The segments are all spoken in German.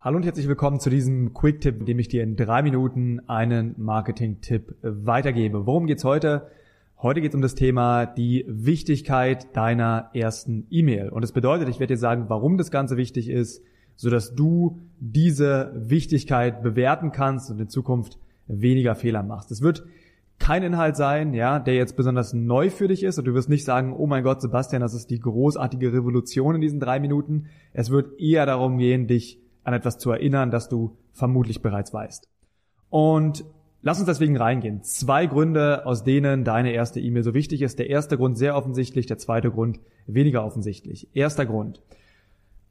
Hallo und herzlich willkommen zu diesem Quick-Tipp, in dem ich dir in drei Minuten einen Marketing-Tipp weitergebe. Worum geht's heute? Heute geht es um das Thema die Wichtigkeit deiner ersten E-Mail. Und es bedeutet, ich werde dir sagen, warum das Ganze wichtig ist, sodass du diese Wichtigkeit bewerten kannst und in Zukunft weniger Fehler machst. Es wird kein Inhalt sein, ja, der jetzt besonders neu für dich ist und du wirst nicht sagen, oh mein Gott, Sebastian, das ist die großartige Revolution in diesen drei Minuten. Es wird eher darum gehen, dich an etwas zu erinnern, das du vermutlich bereits weißt. Und lass uns deswegen reingehen. Zwei Gründe, aus denen deine erste E-Mail so wichtig ist. Der erste Grund sehr offensichtlich, der zweite Grund weniger offensichtlich. Erster Grund.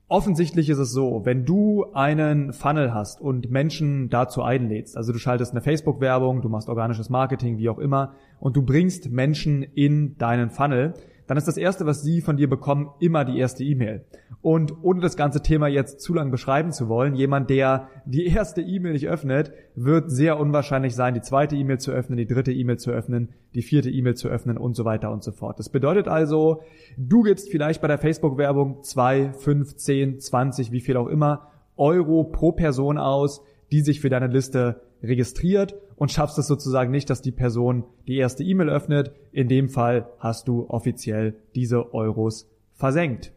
Offensichtlich ist es so, wenn du einen Funnel hast und Menschen dazu einlädst, also du schaltest eine Facebook-Werbung, du machst organisches Marketing, wie auch immer, und du bringst Menschen in deinen Funnel, dann ist das Erste, was sie von dir bekommen, immer die erste E-Mail. Und ohne das ganze Thema jetzt zu lang beschreiben zu wollen, jemand, der die erste E-Mail nicht öffnet, wird sehr unwahrscheinlich sein, die zweite E-Mail zu öffnen, die dritte E-Mail zu öffnen, die vierte E-Mail zu öffnen und so weiter und so fort. Das bedeutet also, du gibst vielleicht bei der Facebook-Werbung zwei, fünf, zehn, zwanzig, wie viel auch immer, Euro pro Person aus, die sich für deine Liste registriert und schaffst es sozusagen nicht, dass die Person die erste E-Mail öffnet. In dem Fall hast du offiziell diese Euros versenkt.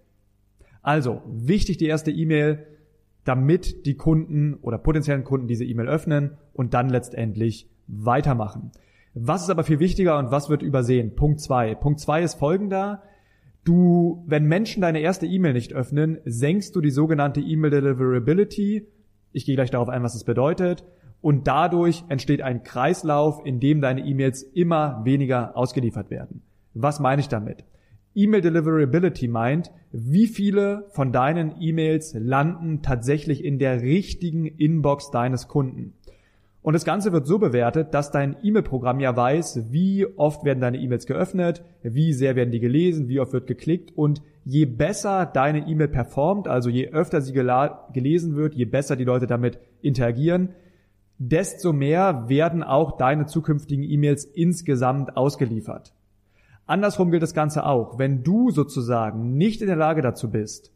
Also, wichtig die erste E-Mail, damit die Kunden oder potenziellen Kunden diese E-Mail öffnen und dann letztendlich weitermachen. Was ist aber viel wichtiger und was wird übersehen? Punkt zwei. Punkt zwei ist folgender. Du, wenn Menschen deine erste E-Mail nicht öffnen, senkst du die sogenannte E-Mail Deliverability. Ich gehe gleich darauf ein, was es bedeutet. Und dadurch entsteht ein Kreislauf, in dem deine E-Mails immer weniger ausgeliefert werden. Was meine ich damit? E-Mail Deliverability meint, wie viele von deinen E-Mails landen tatsächlich in der richtigen Inbox deines Kunden. Und das Ganze wird so bewertet, dass dein E-Mail-Programm ja weiß, wie oft werden deine E-Mails geöffnet, wie sehr werden die gelesen, wie oft wird geklickt und je besser deine E-Mail performt, also je öfter sie gelesen wird, je besser die Leute damit interagieren, desto mehr werden auch deine zukünftigen E-Mails insgesamt ausgeliefert. Andersrum gilt das Ganze auch. Wenn du sozusagen nicht in der Lage dazu bist,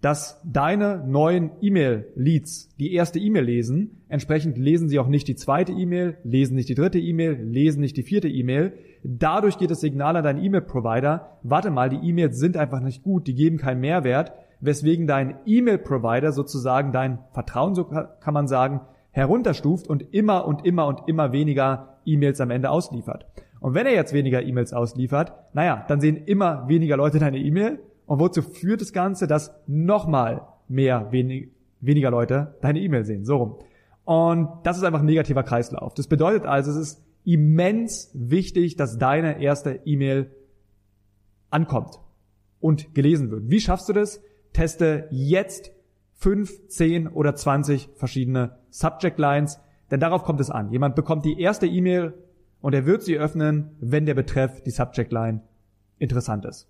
dass deine neuen E-Mail-Leads die erste E-Mail lesen, entsprechend lesen sie auch nicht die zweite E-Mail, lesen nicht die dritte E-Mail, lesen nicht die vierte E-Mail. Dadurch geht das Signal an deinen E-Mail-Provider, warte mal, die E-Mails sind einfach nicht gut, die geben keinen Mehrwert, weswegen dein E-Mail-Provider sozusagen dein Vertrauen, so kann man sagen, herunterstuft und immer und immer und immer weniger E-Mails am Ende ausliefert. Und wenn er jetzt weniger E-Mails ausliefert, naja, dann sehen immer weniger Leute deine E-Mail. Und wozu führt das Ganze, dass nochmal mehr wenig, weniger Leute deine E-Mail sehen? So rum. Und das ist einfach ein negativer Kreislauf. Das bedeutet also, es ist immens wichtig, dass deine erste E-Mail ankommt und gelesen wird. Wie schaffst du das? Teste jetzt fünf, zehn oder zwanzig verschiedene Subject Lines, denn darauf kommt es an. Jemand bekommt die erste E-Mail und er wird sie öffnen, wenn der Betreff, die Subject Line, interessant ist.